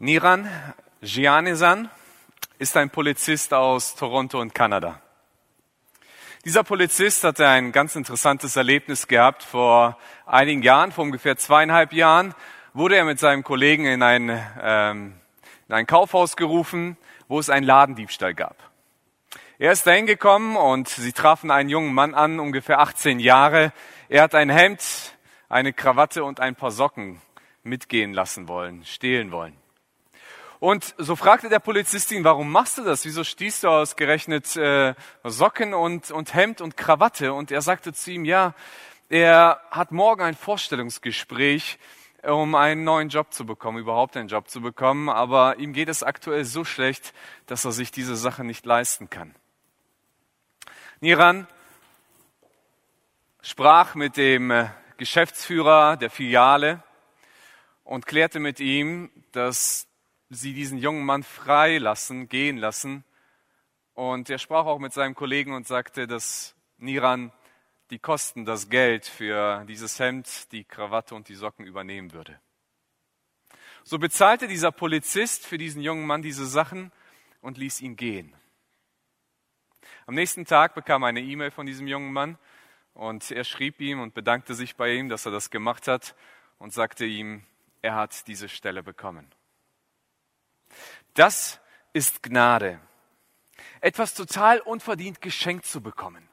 Niran Gianesan ist ein Polizist aus Toronto und Kanada. Dieser Polizist hatte ein ganz interessantes Erlebnis gehabt. Vor einigen Jahren, vor ungefähr zweieinhalb Jahren, wurde er mit seinem Kollegen in ein, ähm, in ein Kaufhaus gerufen, wo es einen Ladendiebstahl gab. Er ist dahin gekommen und sie trafen einen jungen Mann an, ungefähr 18 Jahre. Er hat ein Hemd, eine Krawatte und ein paar Socken mitgehen lassen wollen, stehlen wollen. Und so fragte der Polizist ihn, warum machst du das? Wieso stießt du ausgerechnet äh, Socken und, und Hemd und Krawatte? Und er sagte zu ihm, ja, er hat morgen ein Vorstellungsgespräch, um einen neuen Job zu bekommen, überhaupt einen Job zu bekommen. Aber ihm geht es aktuell so schlecht, dass er sich diese Sache nicht leisten kann. Niran sprach mit dem äh, Geschäftsführer der Filiale und klärte mit ihm, dass sie diesen jungen Mann freilassen, gehen lassen. Und er sprach auch mit seinem Kollegen und sagte, dass Niran die Kosten, das Geld für dieses Hemd, die Krawatte und die Socken übernehmen würde. So bezahlte dieser Polizist für diesen jungen Mann diese Sachen und ließ ihn gehen. Am nächsten Tag bekam er eine E-Mail von diesem jungen Mann und er schrieb ihm und bedankte sich bei ihm, dass er das gemacht hat und sagte ihm, er hat diese Stelle bekommen. Das ist Gnade. Etwas total unverdient geschenkt zu bekommen.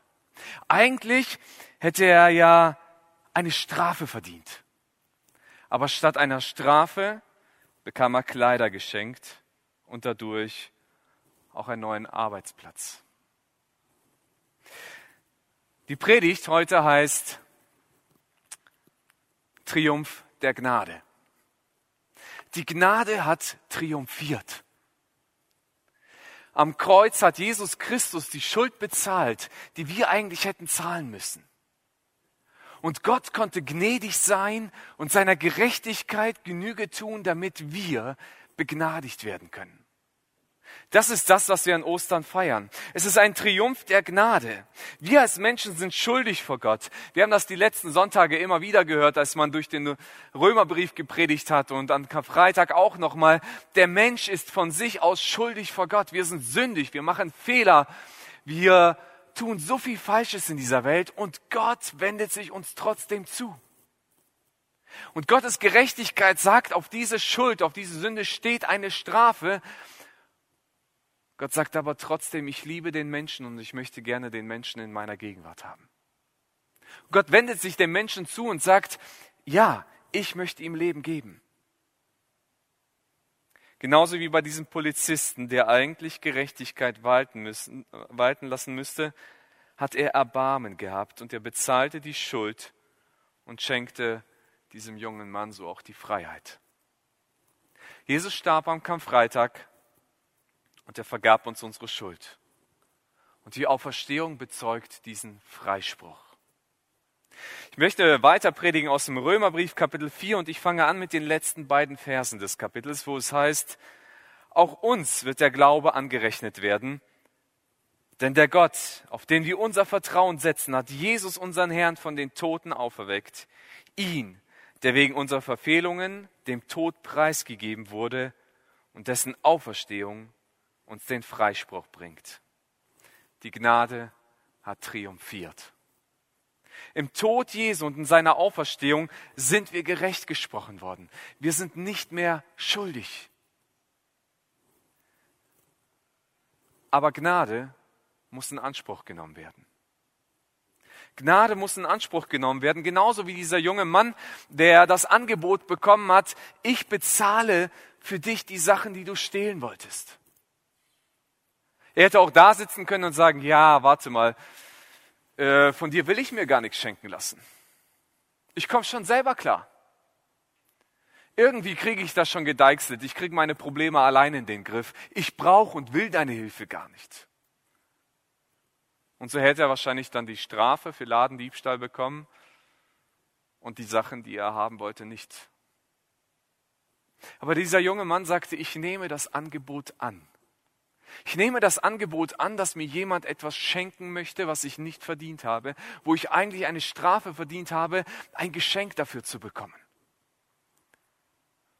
Eigentlich hätte er ja eine Strafe verdient. Aber statt einer Strafe bekam er Kleider geschenkt und dadurch auch einen neuen Arbeitsplatz. Die Predigt heute heißt Triumph der Gnade. Die Gnade hat triumphiert. Am Kreuz hat Jesus Christus die Schuld bezahlt, die wir eigentlich hätten zahlen müssen. Und Gott konnte gnädig sein und seiner Gerechtigkeit Genüge tun, damit wir begnadigt werden können. Das ist das, was wir an Ostern feiern. Es ist ein Triumph der Gnade. Wir als Menschen sind schuldig vor Gott. Wir haben das die letzten Sonntage immer wieder gehört, als man durch den Römerbrief gepredigt hat und an Karfreitag auch nochmal. Der Mensch ist von sich aus schuldig vor Gott. Wir sind sündig, wir machen Fehler, wir tun so viel Falsches in dieser Welt und Gott wendet sich uns trotzdem zu. Und Gottes Gerechtigkeit sagt, auf diese Schuld, auf diese Sünde steht eine Strafe, Gott sagt aber trotzdem, ich liebe den Menschen und ich möchte gerne den Menschen in meiner Gegenwart haben. Gott wendet sich dem Menschen zu und sagt, ja, ich möchte ihm Leben geben. Genauso wie bei diesem Polizisten, der eigentlich Gerechtigkeit walten, müssen, walten lassen müsste, hat er Erbarmen gehabt und er bezahlte die Schuld und schenkte diesem jungen Mann so auch die Freiheit. Jesus starb am Karfreitag und er vergab uns unsere Schuld. Und die Auferstehung bezeugt diesen Freispruch. Ich möchte weiter predigen aus dem Römerbrief Kapitel 4 und ich fange an mit den letzten beiden Versen des Kapitels, wo es heißt, auch uns wird der Glaube angerechnet werden, denn der Gott, auf den wir unser Vertrauen setzen, hat Jesus unseren Herrn von den Toten auferweckt, ihn, der wegen unserer Verfehlungen dem Tod preisgegeben wurde und dessen Auferstehung uns den Freispruch bringt. Die Gnade hat triumphiert. Im Tod Jesu und in seiner Auferstehung sind wir gerecht gesprochen worden. Wir sind nicht mehr schuldig. Aber Gnade muss in Anspruch genommen werden. Gnade muss in Anspruch genommen werden, genauso wie dieser junge Mann, der das Angebot bekommen hat, ich bezahle für dich die Sachen, die du stehlen wolltest. Er hätte auch da sitzen können und sagen, ja, warte mal, äh, von dir will ich mir gar nichts schenken lassen. Ich komme schon selber klar. Irgendwie kriege ich das schon gedeichselt. Ich kriege meine Probleme allein in den Griff. Ich brauche und will deine Hilfe gar nicht. Und so hätte er wahrscheinlich dann die Strafe für Ladendiebstahl bekommen und die Sachen, die er haben wollte, nicht. Aber dieser junge Mann sagte, ich nehme das Angebot an. Ich nehme das Angebot an, dass mir jemand etwas schenken möchte, was ich nicht verdient habe, wo ich eigentlich eine Strafe verdient habe, ein Geschenk dafür zu bekommen.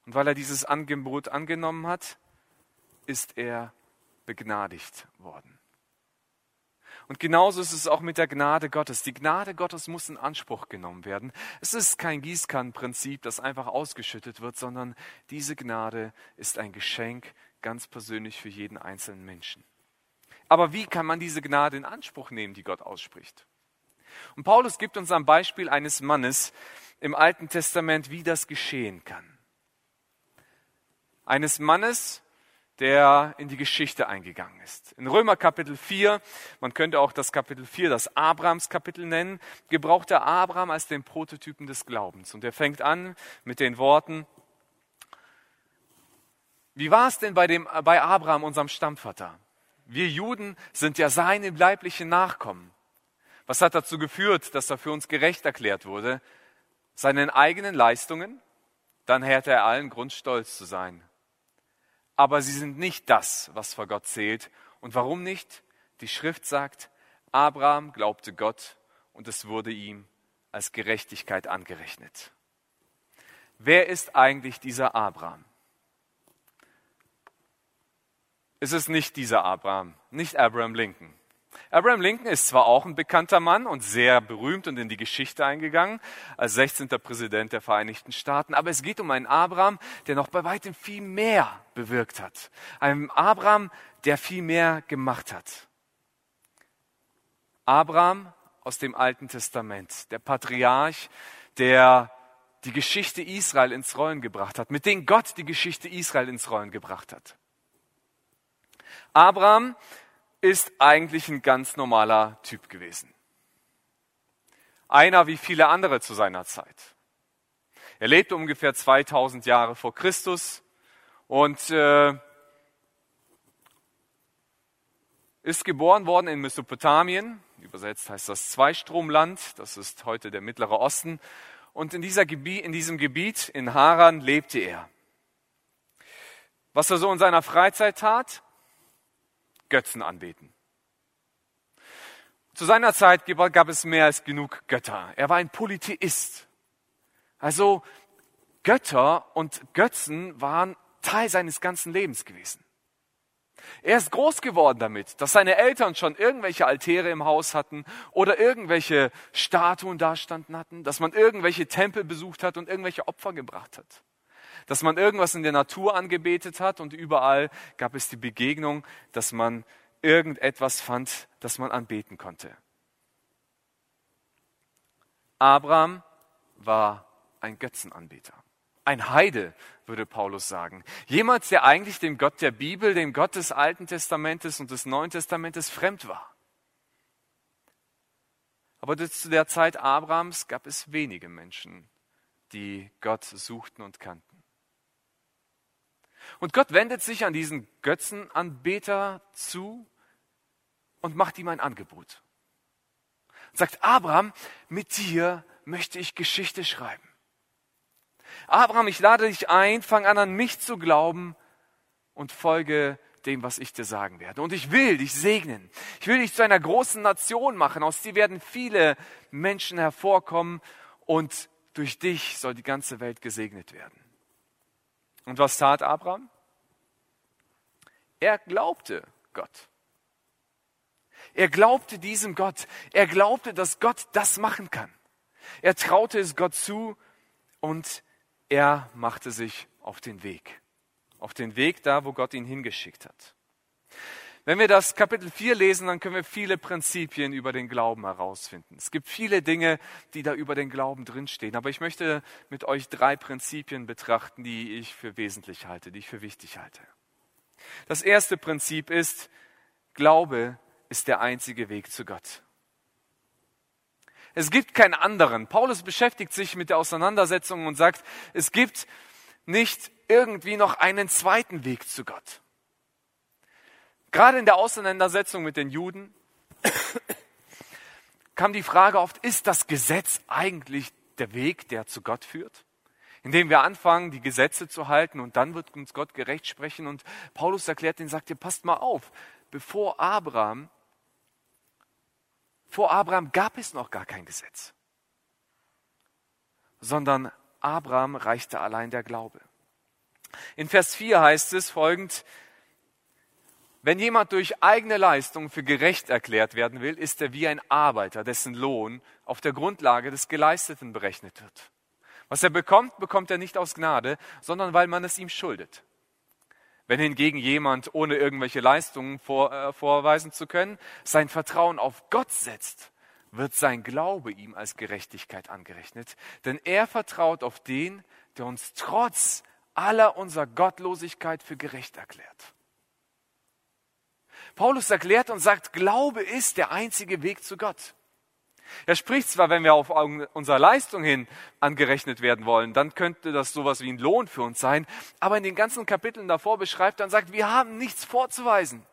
Und weil er dieses Angebot angenommen hat, ist er begnadigt worden. Und genauso ist es auch mit der Gnade Gottes. Die Gnade Gottes muss in Anspruch genommen werden. Es ist kein Gießkannenprinzip, das einfach ausgeschüttet wird, sondern diese Gnade ist ein Geschenk ganz persönlich für jeden einzelnen Menschen. Aber wie kann man diese Gnade in Anspruch nehmen, die Gott ausspricht? Und Paulus gibt uns am Beispiel eines Mannes im Alten Testament, wie das geschehen kann. Eines Mannes, der in die Geschichte eingegangen ist. In Römer Kapitel 4, man könnte auch das Kapitel 4 das Abrahams Kapitel nennen, gebraucht er Abraham als den Prototypen des Glaubens. Und er fängt an mit den Worten, wie war es denn bei, dem, bei Abraham, unserem Stammvater? Wir Juden sind ja seine leiblichen Nachkommen. Was hat dazu geführt, dass er für uns gerecht erklärt wurde? Seinen eigenen Leistungen? Dann hätte er allen Grund, stolz zu sein aber sie sind nicht das, was vor Gott zählt. Und warum nicht? Die Schrift sagt, Abraham glaubte Gott und es wurde ihm als Gerechtigkeit angerechnet. Wer ist eigentlich dieser Abraham? Es ist nicht dieser Abraham, nicht Abraham Lincoln. Abraham Lincoln ist zwar auch ein bekannter Mann und sehr berühmt und in die Geschichte eingegangen als 16. Präsident der Vereinigten Staaten, aber es geht um einen Abraham, der noch bei weitem viel mehr bewirkt hat. Ein Abraham, der viel mehr gemacht hat. Abraham aus dem Alten Testament, der Patriarch, der die Geschichte Israel ins Rollen gebracht hat, mit dem Gott die Geschichte Israel ins Rollen gebracht hat. Abraham ist eigentlich ein ganz normaler Typ gewesen. Einer wie viele andere zu seiner Zeit. Er lebte ungefähr 2000 Jahre vor Christus und äh, ist geboren worden in Mesopotamien. Übersetzt heißt das Zweistromland. Das ist heute der Mittlere Osten. Und in, dieser Gebiet, in diesem Gebiet, in Haran, lebte er. Was er so in seiner Freizeit tat? Götzen anbeten. Zu seiner Zeit gab es mehr als genug Götter. Er war ein Polytheist. Also Götter und Götzen waren Teil seines ganzen Lebens gewesen. Er ist groß geworden damit, dass seine Eltern schon irgendwelche Altäre im Haus hatten oder irgendwelche Statuen dastanden hatten, dass man irgendwelche Tempel besucht hat und irgendwelche Opfer gebracht hat. Dass man irgendwas in der Natur angebetet hat und überall gab es die Begegnung, dass man irgendetwas fand, das man anbeten konnte. Abraham war ein Götzenanbeter. Ein Heide, würde Paulus sagen. Jemand, der eigentlich dem Gott der Bibel, dem Gott des Alten Testamentes und des Neuen Testamentes fremd war. Aber zu der Zeit Abrahams gab es wenige Menschen, die Gott suchten und kannten. Und Gott wendet sich an diesen Götzenanbeter zu und macht ihm ein Angebot. Und sagt, Abraham, mit dir möchte ich Geschichte schreiben. Abraham, ich lade dich ein, fang an an mich zu glauben und folge dem, was ich dir sagen werde. Und ich will dich segnen. Ich will dich zu einer großen Nation machen. Aus dir werden viele Menschen hervorkommen und durch dich soll die ganze Welt gesegnet werden. Und was tat Abraham? Er glaubte Gott. Er glaubte diesem Gott. Er glaubte, dass Gott das machen kann. Er traute es Gott zu und er machte sich auf den Weg. Auf den Weg da, wo Gott ihn hingeschickt hat. Wenn wir das Kapitel 4 lesen, dann können wir viele Prinzipien über den Glauben herausfinden. Es gibt viele Dinge, die da über den Glauben drinstehen. Aber ich möchte mit euch drei Prinzipien betrachten, die ich für wesentlich halte, die ich für wichtig halte. Das erste Prinzip ist, Glaube ist der einzige Weg zu Gott. Es gibt keinen anderen. Paulus beschäftigt sich mit der Auseinandersetzung und sagt, es gibt nicht irgendwie noch einen zweiten Weg zu Gott. Gerade in der Auseinandersetzung mit den Juden kam die Frage oft, ist das Gesetz eigentlich der Weg, der zu Gott führt? Indem wir anfangen, die Gesetze zu halten und dann wird uns Gott gerecht sprechen. Und Paulus erklärt den, sagt ihr, passt mal auf, bevor Abraham vor Abraham gab es noch gar kein Gesetz, sondern Abraham reichte allein der Glaube. In Vers 4 heißt es folgend, wenn jemand durch eigene Leistung für gerecht erklärt werden will, ist er wie ein Arbeiter, dessen Lohn auf der Grundlage des Geleisteten berechnet wird. Was er bekommt, bekommt er nicht aus Gnade, sondern weil man es ihm schuldet. Wenn hingegen jemand, ohne irgendwelche Leistungen vor, äh, vorweisen zu können, sein Vertrauen auf Gott setzt, wird sein Glaube ihm als Gerechtigkeit angerechnet. Denn er vertraut auf den, der uns trotz aller unserer Gottlosigkeit für gerecht erklärt. Paulus erklärt und sagt, Glaube ist der einzige Weg zu Gott. Er spricht zwar, wenn wir auf unsere Leistung hin angerechnet werden wollen, dann könnte das sowas wie ein Lohn für uns sein, aber in den ganzen Kapiteln davor beschreibt er und sagt, wir haben nichts vorzuweisen.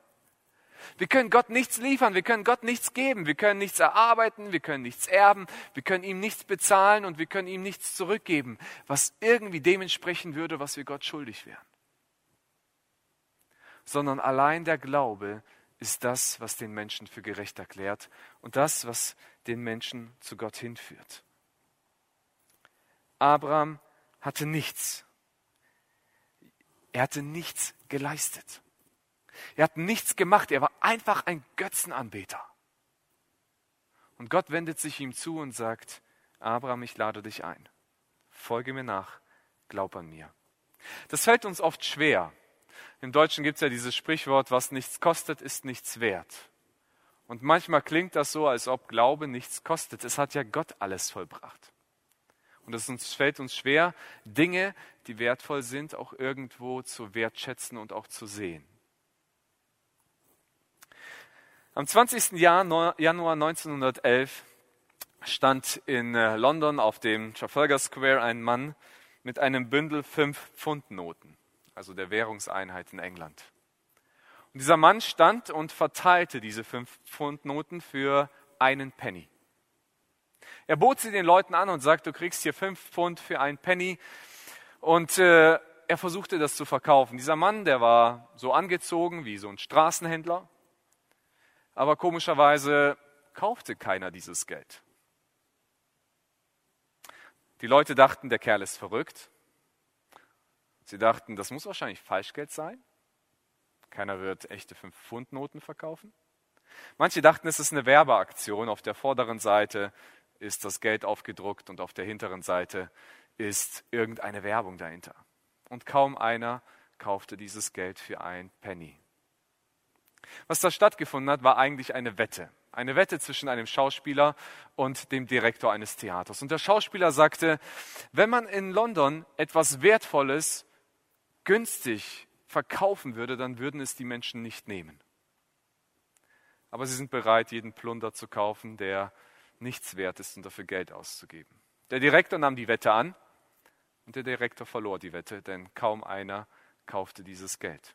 Wir können Gott nichts liefern, wir können Gott nichts geben, wir können nichts erarbeiten, wir können nichts erben, wir können ihm nichts bezahlen und wir können ihm nichts zurückgeben, was irgendwie dem entsprechen würde, was wir Gott schuldig wären sondern allein der Glaube ist das, was den Menschen für gerecht erklärt und das, was den Menschen zu Gott hinführt. Abraham hatte nichts. Er hatte nichts geleistet. Er hat nichts gemacht. Er war einfach ein Götzenanbeter. Und Gott wendet sich ihm zu und sagt, Abraham, ich lade dich ein. Folge mir nach, glaub an mir. Das fällt uns oft schwer, im Deutschen gibt es ja dieses Sprichwort, was nichts kostet, ist nichts wert. Und manchmal klingt das so, als ob Glaube nichts kostet. Es hat ja Gott alles vollbracht. Und es uns, fällt uns schwer, Dinge, die wertvoll sind, auch irgendwo zu wertschätzen und auch zu sehen. Am 20. Januar 1911 stand in äh, London auf dem Trafalgar Square ein Mann mit einem Bündel fünf Pfund Noten also der Währungseinheit in England. Und dieser Mann stand und verteilte diese fünf Pfund Noten für einen Penny. Er bot sie den Leuten an und sagte, du kriegst hier fünf Pfund für einen Penny. Und äh, er versuchte das zu verkaufen. Dieser Mann, der war so angezogen wie so ein Straßenhändler. Aber komischerweise kaufte keiner dieses Geld. Die Leute dachten, der Kerl ist verrückt. Sie dachten, das muss wahrscheinlich Falschgeld sein. Keiner wird echte 5-Pfund-Noten verkaufen. Manche dachten, es ist eine Werbeaktion. Auf der vorderen Seite ist das Geld aufgedruckt und auf der hinteren Seite ist irgendeine Werbung dahinter. Und kaum einer kaufte dieses Geld für ein Penny. Was da stattgefunden hat, war eigentlich eine Wette. Eine Wette zwischen einem Schauspieler und dem Direktor eines Theaters. Und der Schauspieler sagte, wenn man in London etwas Wertvolles günstig verkaufen würde, dann würden es die Menschen nicht nehmen. Aber sie sind bereit, jeden Plunder zu kaufen, der nichts wert ist und dafür Geld auszugeben. Der Direktor nahm die Wette an und der Direktor verlor die Wette, denn kaum einer kaufte dieses Geld.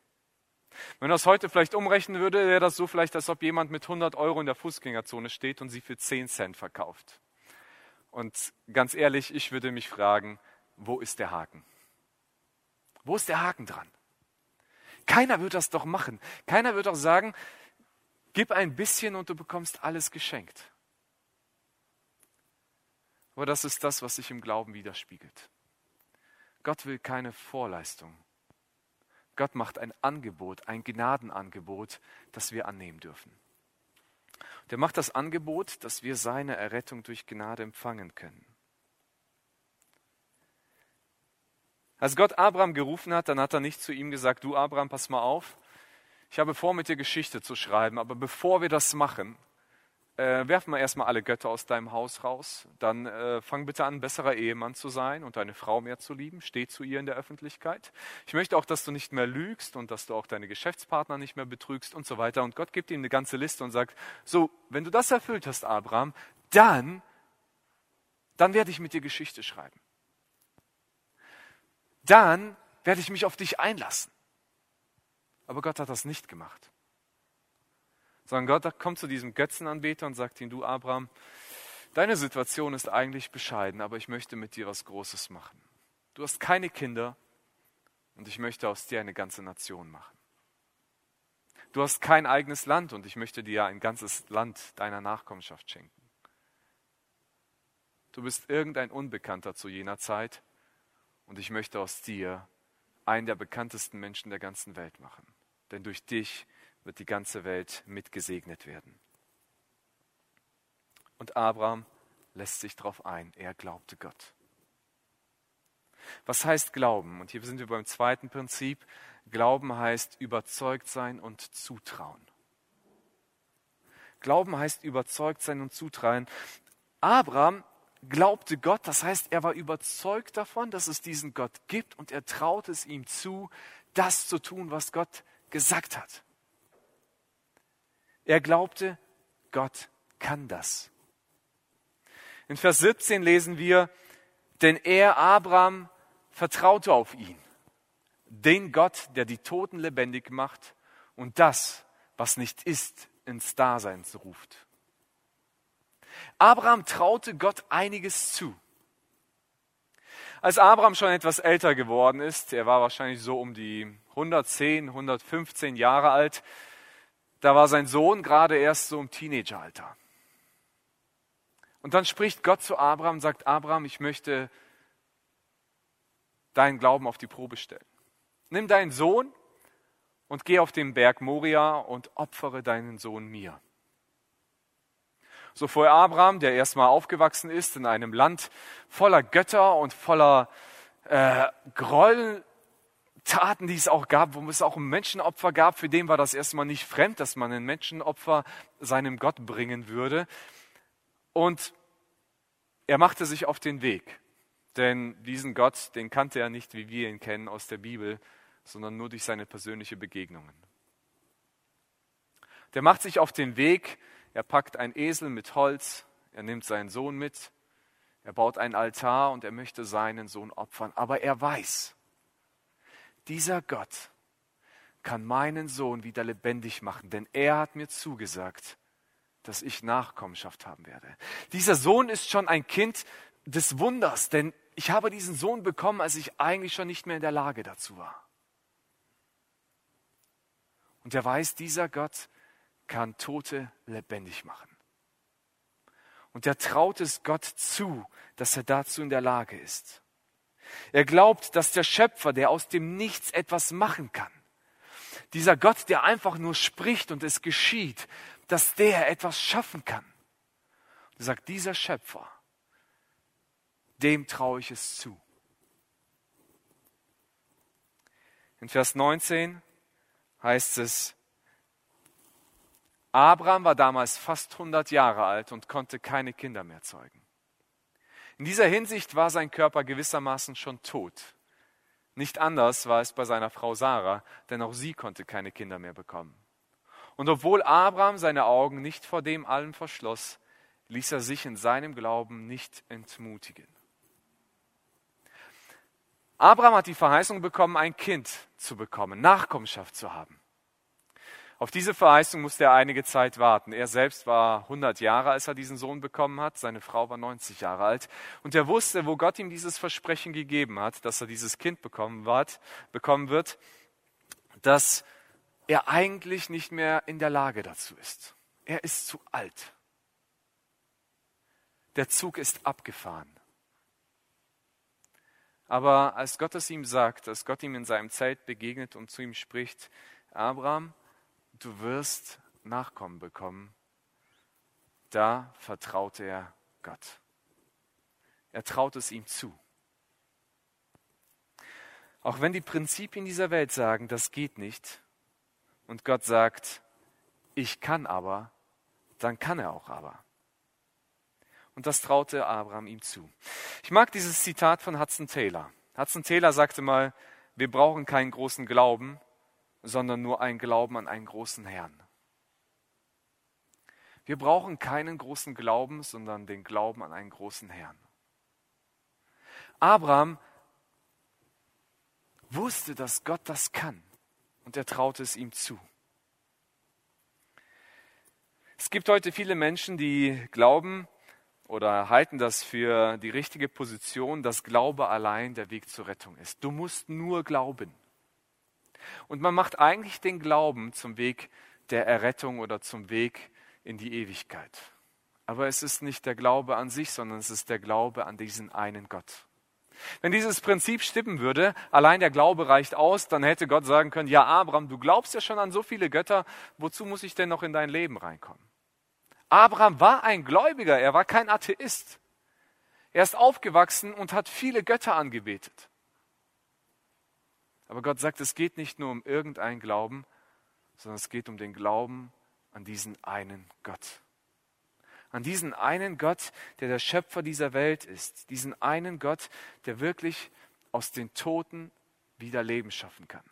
Wenn er das heute vielleicht umrechnen würde, wäre das so vielleicht, als ob jemand mit 100 Euro in der Fußgängerzone steht und sie für 10 Cent verkauft. Und ganz ehrlich, ich würde mich fragen, wo ist der Haken? Wo ist der Haken dran? Keiner wird das doch machen. Keiner wird doch sagen, gib ein bisschen und du bekommst alles geschenkt. Aber das ist das, was sich im Glauben widerspiegelt. Gott will keine Vorleistung. Gott macht ein Angebot, ein Gnadenangebot, das wir annehmen dürfen. Der macht das Angebot, dass wir seine Errettung durch Gnade empfangen können. Als Gott Abraham gerufen hat, dann hat er nicht zu ihm gesagt, du Abraham, pass mal auf, ich habe vor, mit dir Geschichte zu schreiben, aber bevor wir das machen, äh, werfen wir erstmal alle Götter aus deinem Haus raus, dann äh, fang bitte an, besserer Ehemann zu sein und deine Frau mehr zu lieben, steh zu ihr in der Öffentlichkeit. Ich möchte auch, dass du nicht mehr lügst und dass du auch deine Geschäftspartner nicht mehr betrügst und so weiter. Und Gott gibt ihm eine ganze Liste und sagt, so, wenn du das erfüllt hast, Abraham, dann, dann werde ich mit dir Geschichte schreiben dann werde ich mich auf dich einlassen. Aber Gott hat das nicht gemacht. Sondern Gott kommt zu diesem Götzenanbeter und sagt ihm, du Abraham, deine Situation ist eigentlich bescheiden, aber ich möchte mit dir was Großes machen. Du hast keine Kinder und ich möchte aus dir eine ganze Nation machen. Du hast kein eigenes Land und ich möchte dir ein ganzes Land deiner Nachkommenschaft schenken. Du bist irgendein Unbekannter zu jener Zeit und ich möchte aus dir einen der bekanntesten Menschen der ganzen Welt machen. Denn durch dich wird die ganze Welt mitgesegnet werden. Und Abraham lässt sich darauf ein. Er glaubte Gott. Was heißt Glauben? Und hier sind wir beim zweiten Prinzip. Glauben heißt überzeugt sein und zutrauen. Glauben heißt überzeugt sein und zutrauen. Abraham glaubte Gott, das heißt, er war überzeugt davon, dass es diesen Gott gibt und er traute es ihm zu, das zu tun, was Gott gesagt hat. Er glaubte, Gott kann das. In Vers 17 lesen wir, denn er, Abraham, vertraute auf ihn, den Gott, der die Toten lebendig macht und das, was nicht ist, ins Dasein ruft. Abraham traute Gott einiges zu. Als Abraham schon etwas älter geworden ist, er war wahrscheinlich so um die 110, 115 Jahre alt, da war sein Sohn gerade erst so im Teenageralter. Und dann spricht Gott zu Abraham sagt, Abraham, ich möchte deinen Glauben auf die Probe stellen. Nimm deinen Sohn und geh auf den Berg Moria und opfere deinen Sohn mir. So vor Abraham, der erstmal aufgewachsen ist in einem Land voller Götter und voller äh, Gräueltaten, die es auch gab, wo es auch ein Menschenopfer gab, für den war das erstmal nicht fremd, dass man ein Menschenopfer seinem Gott bringen würde. Und er machte sich auf den Weg, denn diesen Gott, den kannte er nicht, wie wir ihn kennen aus der Bibel, sondern nur durch seine persönliche Begegnungen. Der macht sich auf den Weg, er packt einen Esel mit Holz, er nimmt seinen Sohn mit, er baut einen Altar und er möchte seinen Sohn opfern. Aber er weiß, dieser Gott kann meinen Sohn wieder lebendig machen, denn er hat mir zugesagt, dass ich Nachkommenschaft haben werde. Dieser Sohn ist schon ein Kind des Wunders, denn ich habe diesen Sohn bekommen, als ich eigentlich schon nicht mehr in der Lage dazu war. Und er weiß, dieser Gott kann Tote lebendig machen. Und er traut es Gott zu, dass er dazu in der Lage ist. Er glaubt, dass der Schöpfer, der aus dem Nichts etwas machen kann, dieser Gott, der einfach nur spricht und es geschieht, dass der etwas schaffen kann. Er sagt, dieser Schöpfer, dem traue ich es zu. In Vers 19 heißt es, Abraham war damals fast 100 Jahre alt und konnte keine Kinder mehr zeugen. In dieser Hinsicht war sein Körper gewissermaßen schon tot. Nicht anders war es bei seiner Frau Sarah, denn auch sie konnte keine Kinder mehr bekommen. Und obwohl Abraham seine Augen nicht vor dem allem verschloss, ließ er sich in seinem Glauben nicht entmutigen. Abraham hat die Verheißung bekommen, ein Kind zu bekommen, Nachkommenschaft zu haben. Auf diese Verheißung musste er einige Zeit warten. Er selbst war 100 Jahre, als er diesen Sohn bekommen hat. Seine Frau war 90 Jahre alt. Und er wusste, wo Gott ihm dieses Versprechen gegeben hat, dass er dieses Kind bekommen wird, dass er eigentlich nicht mehr in der Lage dazu ist. Er ist zu alt. Der Zug ist abgefahren. Aber als Gott es ihm sagt, als Gott ihm in seinem Zelt begegnet und zu ihm spricht, Abraham, du wirst Nachkommen bekommen, da vertraute er Gott. Er traut es ihm zu. Auch wenn die Prinzipien dieser Welt sagen, das geht nicht, und Gott sagt, ich kann aber, dann kann er auch aber. Und das traute Abraham ihm zu. Ich mag dieses Zitat von Hudson Taylor. Hudson Taylor sagte mal, wir brauchen keinen großen Glauben, sondern nur einen Glauben an einen großen Herrn. Wir brauchen keinen großen Glauben, sondern den Glauben an einen großen Herrn. Abraham wusste, dass Gott das kann und er traute es ihm zu. Es gibt heute viele Menschen, die glauben oder halten das für die richtige Position, dass Glaube allein der Weg zur Rettung ist. Du musst nur glauben. Und man macht eigentlich den Glauben zum Weg der Errettung oder zum Weg in die Ewigkeit. Aber es ist nicht der Glaube an sich, sondern es ist der Glaube an diesen einen Gott. Wenn dieses Prinzip stimmen würde, allein der Glaube reicht aus, dann hätte Gott sagen können, ja Abraham, du glaubst ja schon an so viele Götter, wozu muss ich denn noch in dein Leben reinkommen? Abraham war ein Gläubiger, er war kein Atheist. Er ist aufgewachsen und hat viele Götter angebetet. Aber Gott sagt, es geht nicht nur um irgendeinen Glauben, sondern es geht um den Glauben an diesen einen Gott. An diesen einen Gott, der der Schöpfer dieser Welt ist. Diesen einen Gott, der wirklich aus den Toten wieder Leben schaffen kann.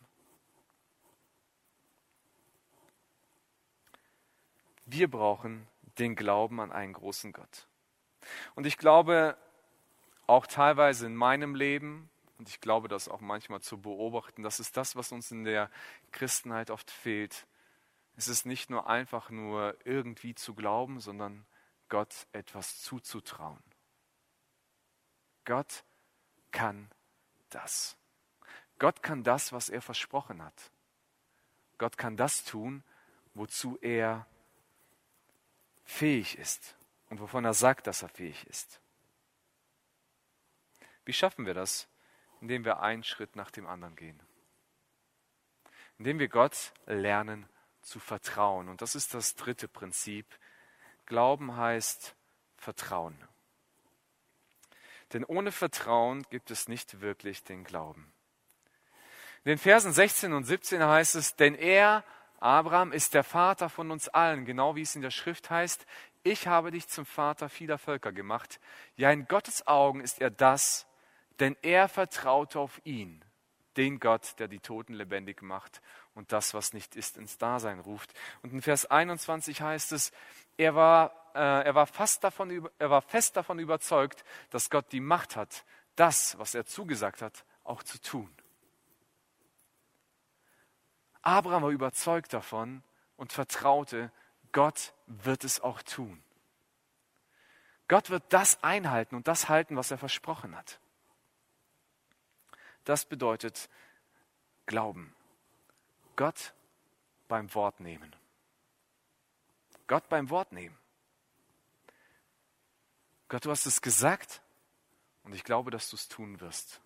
Wir brauchen den Glauben an einen großen Gott. Und ich glaube, auch teilweise in meinem Leben, und ich glaube, das auch manchmal zu beobachten, das ist das, was uns in der Christenheit oft fehlt. Es ist nicht nur einfach nur irgendwie zu glauben, sondern Gott etwas zuzutrauen. Gott kann das. Gott kann das, was er versprochen hat. Gott kann das tun, wozu er fähig ist und wovon er sagt, dass er fähig ist. Wie schaffen wir das? Indem wir einen Schritt nach dem anderen gehen. Indem wir Gott lernen zu vertrauen. Und das ist das dritte Prinzip. Glauben heißt Vertrauen. Denn ohne Vertrauen gibt es nicht wirklich den Glauben. In den Versen 16 und 17 heißt es, denn er, Abraham, ist der Vater von uns allen, genau wie es in der Schrift heißt, ich habe dich zum Vater vieler Völker gemacht. Ja, in Gottes Augen ist er das, denn er vertraute auf ihn, den Gott, der die Toten lebendig macht und das, was nicht ist, ins Dasein ruft. Und in Vers 21 heißt es, er war, äh, er, war fast davon, er war fest davon überzeugt, dass Gott die Macht hat, das, was er zugesagt hat, auch zu tun. Abraham war überzeugt davon und vertraute, Gott wird es auch tun. Gott wird das einhalten und das halten, was er versprochen hat. Das bedeutet Glauben. Gott beim Wort nehmen. Gott beim Wort nehmen. Gott, du hast es gesagt und ich glaube, dass du es tun wirst.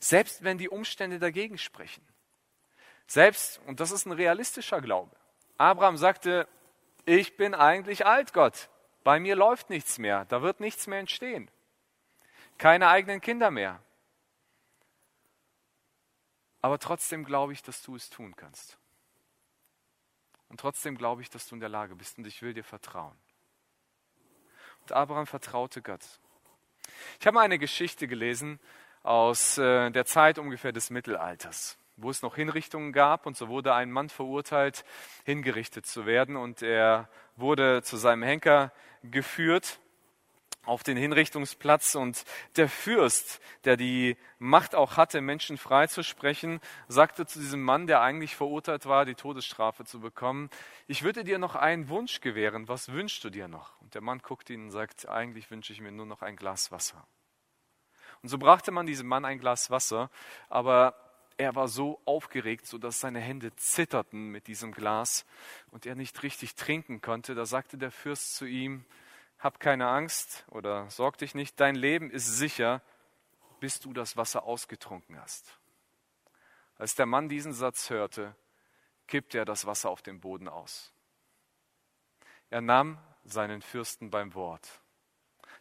Selbst wenn die Umstände dagegen sprechen. Selbst, und das ist ein realistischer Glaube. Abraham sagte, ich bin eigentlich alt, Gott. Bei mir läuft nichts mehr. Da wird nichts mehr entstehen. Keine eigenen Kinder mehr. Aber trotzdem glaube ich, dass du es tun kannst. Und trotzdem glaube ich, dass du in der Lage bist und ich will dir vertrauen. Und Abraham vertraute Gott. Ich habe eine Geschichte gelesen aus äh, der Zeit ungefähr des Mittelalters, wo es noch Hinrichtungen gab und so wurde ein Mann verurteilt, hingerichtet zu werden und er wurde zu seinem Henker geführt auf den Hinrichtungsplatz und der Fürst, der die Macht auch hatte, Menschen freizusprechen, sagte zu diesem Mann, der eigentlich verurteilt war, die Todesstrafe zu bekommen, ich würde dir noch einen Wunsch gewähren, was wünschst du dir noch? Und der Mann guckt ihn und sagt, eigentlich wünsche ich mir nur noch ein Glas Wasser. Und so brachte man diesem Mann ein Glas Wasser, aber er war so aufgeregt, so dass seine Hände zitterten mit diesem Glas und er nicht richtig trinken konnte. Da sagte der Fürst zu ihm, hab keine Angst oder sorg dich nicht, dein Leben ist sicher, bis du das Wasser ausgetrunken hast. Als der Mann diesen Satz hörte, kippte er das Wasser auf den Boden aus. Er nahm seinen Fürsten beim Wort.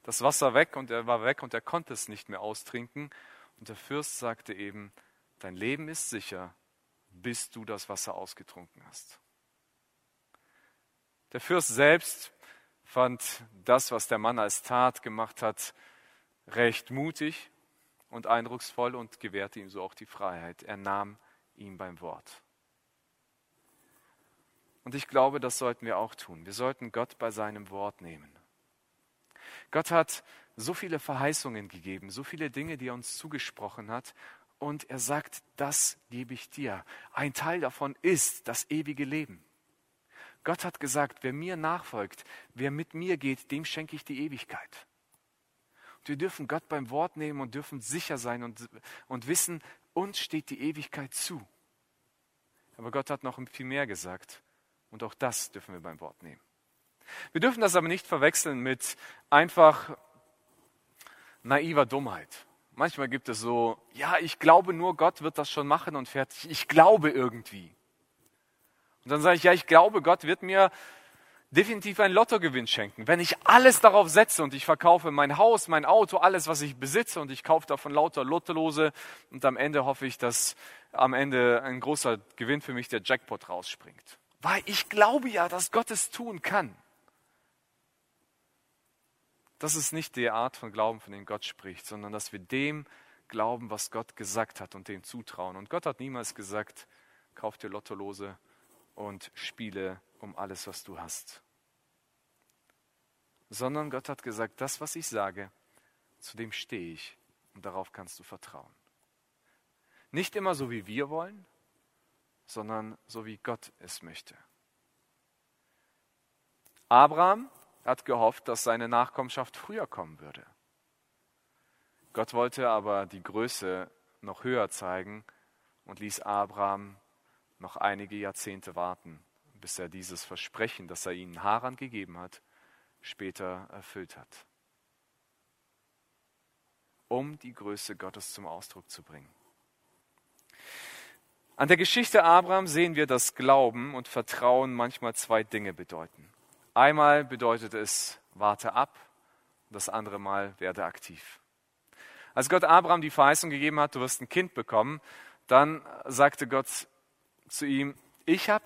Das Wasser weg und er war weg und er konnte es nicht mehr austrinken. Und der Fürst sagte eben, dein Leben ist sicher, bis du das Wasser ausgetrunken hast. Der Fürst selbst fand das, was der Mann als Tat gemacht hat, recht mutig und eindrucksvoll und gewährte ihm so auch die Freiheit. Er nahm ihn beim Wort. Und ich glaube, das sollten wir auch tun. Wir sollten Gott bei seinem Wort nehmen. Gott hat so viele Verheißungen gegeben, so viele Dinge, die er uns zugesprochen hat. Und er sagt, das gebe ich dir. Ein Teil davon ist das ewige Leben. Gott hat gesagt, wer mir nachfolgt, wer mit mir geht, dem schenke ich die Ewigkeit. Und wir dürfen Gott beim Wort nehmen und dürfen sicher sein und, und wissen, uns steht die Ewigkeit zu. Aber Gott hat noch viel mehr gesagt. Und auch das dürfen wir beim Wort nehmen. Wir dürfen das aber nicht verwechseln mit einfach naiver Dummheit. Manchmal gibt es so, ja, ich glaube nur, Gott wird das schon machen und fertig. Ich glaube irgendwie. Und dann sage ich, ja, ich glaube, Gott wird mir definitiv einen Lottogewinn schenken. Wenn ich alles darauf setze und ich verkaufe mein Haus, mein Auto, alles, was ich besitze und ich kaufe davon lauter Lottolose und am Ende hoffe ich, dass am Ende ein großer Gewinn für mich der Jackpot rausspringt. Weil ich glaube ja, dass Gott es tun kann. Das ist nicht die Art von Glauben, von dem Gott spricht, sondern dass wir dem glauben, was Gott gesagt hat und dem zutrauen. Und Gott hat niemals gesagt, kauf dir Lottolose und spiele um alles, was du hast. Sondern Gott hat gesagt, das, was ich sage, zu dem stehe ich und darauf kannst du vertrauen. Nicht immer so, wie wir wollen, sondern so, wie Gott es möchte. Abraham hat gehofft, dass seine Nachkommenschaft früher kommen würde. Gott wollte aber die Größe noch höher zeigen und ließ Abraham noch einige Jahrzehnte warten, bis er dieses Versprechen, das er ihnen Haran gegeben hat, später erfüllt hat, um die Größe Gottes zum Ausdruck zu bringen. An der Geschichte Abraham sehen wir, dass Glauben und Vertrauen manchmal zwei Dinge bedeuten. Einmal bedeutet es, warte ab, das andere Mal werde aktiv. Als Gott Abraham die Verheißung gegeben hat, du wirst ein Kind bekommen, dann sagte Gott zu ihm, ich habe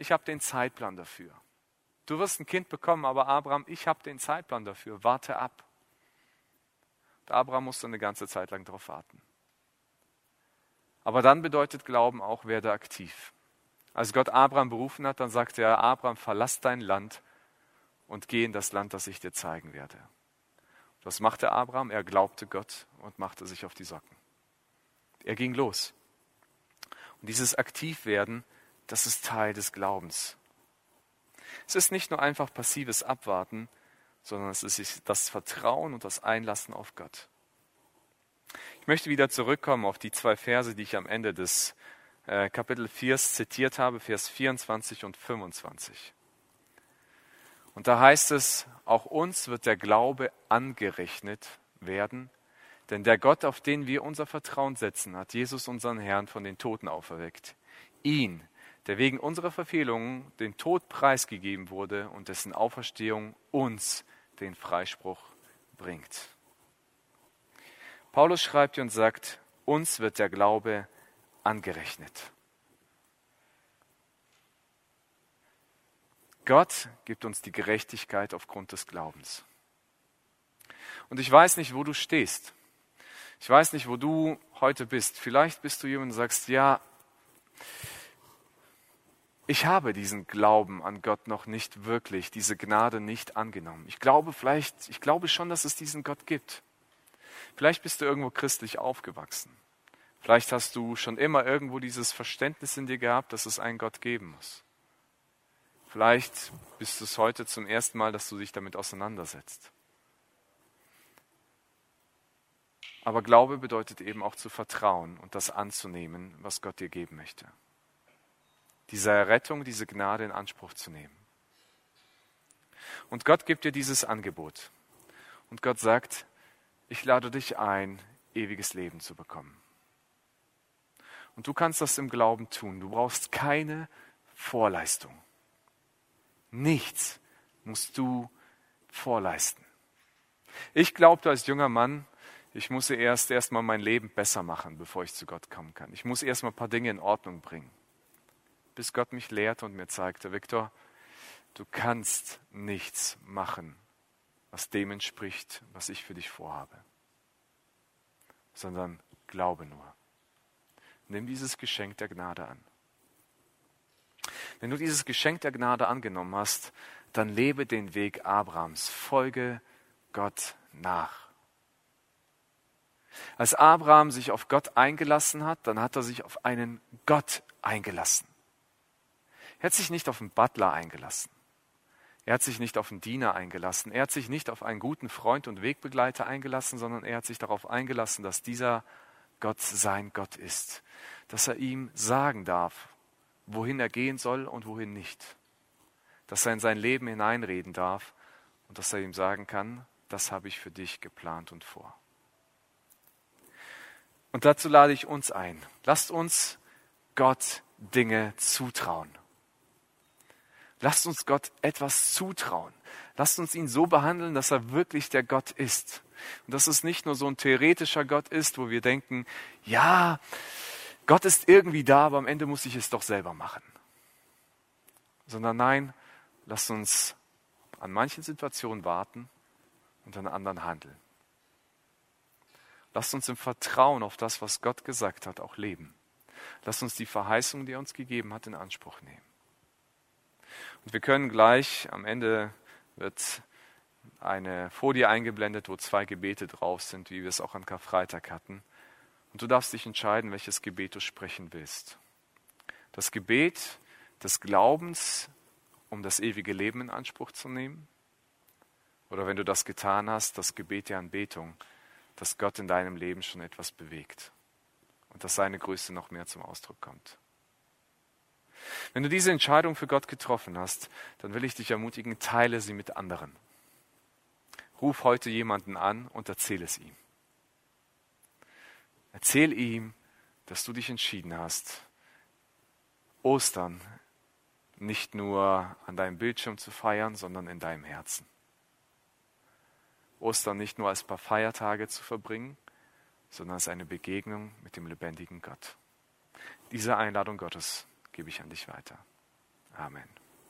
hab den Zeitplan dafür. Du wirst ein Kind bekommen, aber Abraham, ich habe den Zeitplan dafür, warte ab. Und Abraham musste eine ganze Zeit lang darauf warten. Aber dann bedeutet Glauben auch, werde aktiv. Als Gott Abraham berufen hat, dann sagte er, Abraham, verlass dein Land und geh in das Land, das ich dir zeigen werde. Was machte Abraham? Er glaubte Gott und machte sich auf die Socken. Er ging los. Und dieses Aktivwerden, das ist Teil des Glaubens. Es ist nicht nur einfach passives Abwarten, sondern es ist das Vertrauen und das Einlassen auf Gott. Ich möchte wieder zurückkommen auf die zwei Verse, die ich am Ende des äh, Kapitel 4 zitiert habe, Vers 24 und 25. Und da heißt es, auch uns wird der Glaube angerechnet werden, denn der Gott, auf den wir unser Vertrauen setzen, hat Jesus unseren Herrn von den Toten auferweckt. Ihn, der wegen unserer Verfehlungen den Tod preisgegeben wurde und dessen Auferstehung uns den Freispruch bringt. Paulus schreibt und sagt, uns wird der Glaube angerechnet. Gott gibt uns die Gerechtigkeit aufgrund des Glaubens. Und ich weiß nicht, wo du stehst. Ich weiß nicht, wo du heute bist. Vielleicht bist du jemand und sagst, ja, ich habe diesen Glauben an Gott noch nicht wirklich, diese Gnade nicht angenommen. Ich glaube vielleicht, ich glaube schon, dass es diesen Gott gibt. Vielleicht bist du irgendwo christlich aufgewachsen. Vielleicht hast du schon immer irgendwo dieses Verständnis in dir gehabt, dass es einen Gott geben muss. Vielleicht bist es heute zum ersten Mal, dass du dich damit auseinandersetzt. Aber Glaube bedeutet eben auch zu vertrauen und das anzunehmen, was Gott dir geben möchte. Diese Errettung, diese Gnade in Anspruch zu nehmen. Und Gott gibt dir dieses Angebot. Und Gott sagt, ich lade dich ein, ewiges Leben zu bekommen. Und du kannst das im Glauben tun. Du brauchst keine Vorleistung. Nichts musst du vorleisten. Ich glaubte als junger Mann, ich muss erst erstmal mein Leben besser machen, bevor ich zu Gott kommen kann. Ich muss erstmal ein paar Dinge in Ordnung bringen. Bis Gott mich lehrte und mir zeigte, Viktor, du kannst nichts machen, was dem entspricht, was ich für dich vorhabe. Sondern glaube nur. Nimm dieses Geschenk der Gnade an. Wenn du dieses Geschenk der Gnade angenommen hast, dann lebe den Weg Abrahams, folge Gott nach. Als Abraham sich auf Gott eingelassen hat, dann hat er sich auf einen Gott eingelassen. Er hat sich nicht auf einen Butler eingelassen. Er hat sich nicht auf einen Diener eingelassen. Er hat sich nicht auf einen guten Freund und Wegbegleiter eingelassen, sondern er hat sich darauf eingelassen, dass dieser Gott sein Gott ist. Dass er ihm sagen darf, wohin er gehen soll und wohin nicht. Dass er in sein Leben hineinreden darf und dass er ihm sagen kann, das habe ich für dich geplant und vor. Und dazu lade ich uns ein. Lasst uns Gott Dinge zutrauen. Lasst uns Gott etwas zutrauen. Lasst uns ihn so behandeln, dass er wirklich der Gott ist. Und dass es nicht nur so ein theoretischer Gott ist, wo wir denken, ja, Gott ist irgendwie da, aber am Ende muss ich es doch selber machen. Sondern nein, lasst uns an manchen Situationen warten und an anderen handeln. Lasst uns im Vertrauen auf das, was Gott gesagt hat, auch leben. Lasst uns die Verheißung, die er uns gegeben hat, in Anspruch nehmen. Und wir können gleich, am Ende wird eine Folie eingeblendet, wo zwei Gebete drauf sind, wie wir es auch an Karfreitag hatten. Und du darfst dich entscheiden, welches Gebet du sprechen willst. Das Gebet des Glaubens, um das ewige Leben in Anspruch zu nehmen. Oder wenn du das getan hast, das Gebet der Anbetung, dass Gott in deinem Leben schon etwas bewegt und dass seine Größe noch mehr zum Ausdruck kommt. Wenn du diese Entscheidung für Gott getroffen hast, dann will ich dich ermutigen, teile sie mit anderen. Ruf heute jemanden an und erzähle es ihm. Erzähl ihm, dass du dich entschieden hast, Ostern nicht nur an deinem Bildschirm zu feiern, sondern in deinem Herzen. Ostern nicht nur als paar Feiertage zu verbringen, sondern als eine Begegnung mit dem lebendigen Gott. Diese Einladung Gottes gebe ich an dich weiter. Amen.